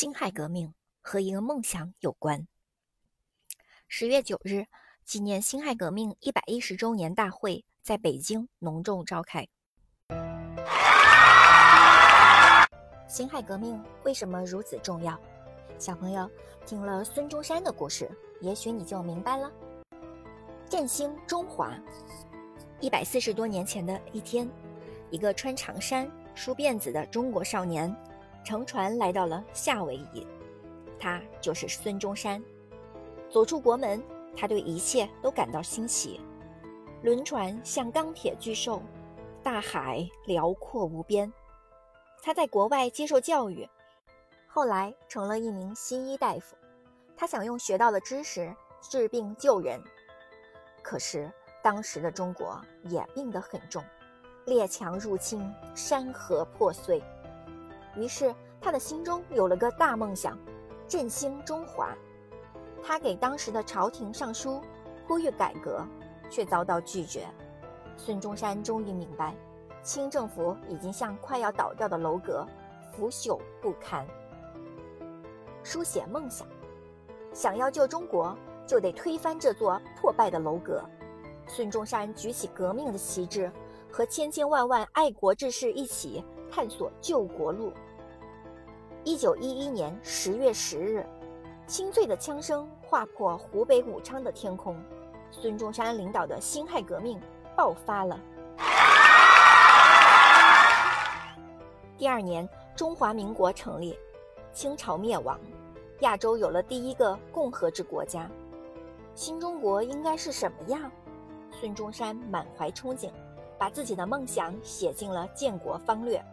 辛亥革命和一个梦想有关。十月九日，纪念辛亥革命一百一十周年大会在北京隆重召开。辛亥革命为什么如此重要？小朋友听了孙中山的故事，也许你就明白了。振兴中华。一百四十多年前的一天，一个穿长衫、梳辫子的中国少年。乘船来到了夏威夷，他就是孙中山。走出国门，他对一切都感到欣喜。轮船像钢铁巨兽，大海辽阔无边。他在国外接受教育，后来成了一名西医大夫。他想用学到的知识治病救人。可是当时的中国也病得很重，列强入侵，山河破碎。于是，他的心中有了个大梦想，振兴中华。他给当时的朝廷上书，呼吁改革，却遭到拒绝。孙中山终于明白，清政府已经像快要倒掉的楼阁，腐朽不堪。书写梦想，想要救中国，就得推翻这座破败的楼阁。孙中山举起革命的旗帜，和千千万万爱国志士一起。探索救国路。一九一一年十月十日，清脆的枪声划破湖北武昌的天空，孙中山领导的辛亥革命爆发了。第二年，中华民国成立，清朝灭亡，亚洲有了第一个共和制国家。新中国应该是什么样？孙中山满怀憧憬，把自己的梦想写进了建国方略。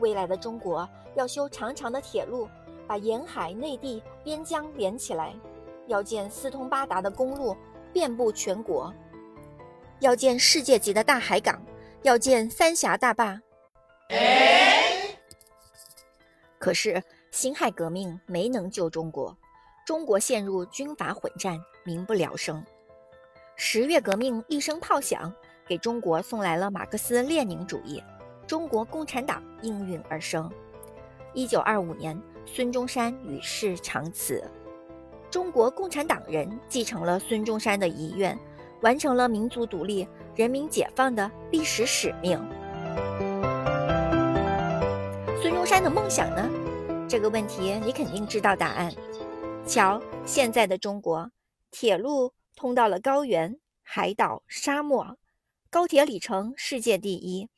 未来的中国要修长长的铁路，把沿海、内地、边疆连起来；要建四通八达的公路，遍布全国；要建世界级的大海港；要建三峡大坝。可是辛亥革命没能救中国，中国陷入军阀混战，民不聊生。十月革命一声炮响，给中国送来了马克思列宁主义。中国共产党应运而生。一九二五年，孙中山与世长辞。中国共产党人继承了孙中山的遗愿，完成了民族独立、人民解放的历史使命。孙中山的梦想呢？这个问题你肯定知道答案。瞧，现在的中国，铁路通到了高原、海岛、沙漠，高铁里程世界第一。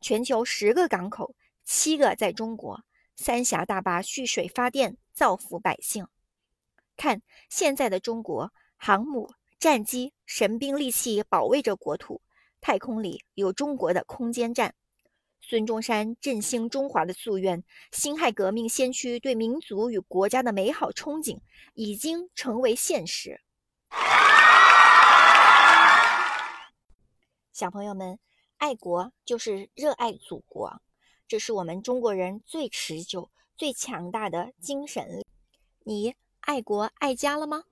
全球十个港口，七个在中国。三峡大坝蓄水发电，造福百姓。看现在的中国，航母、战机、神兵利器保卫着国土。太空里有中国的空间站。孙中山振兴中华的夙愿，辛亥革命先驱对民族与国家的美好憧憬，已经成为现实。小朋友们。爱国就是热爱祖国，这是我们中国人最持久、最强大的精神。你爱国爱家了吗？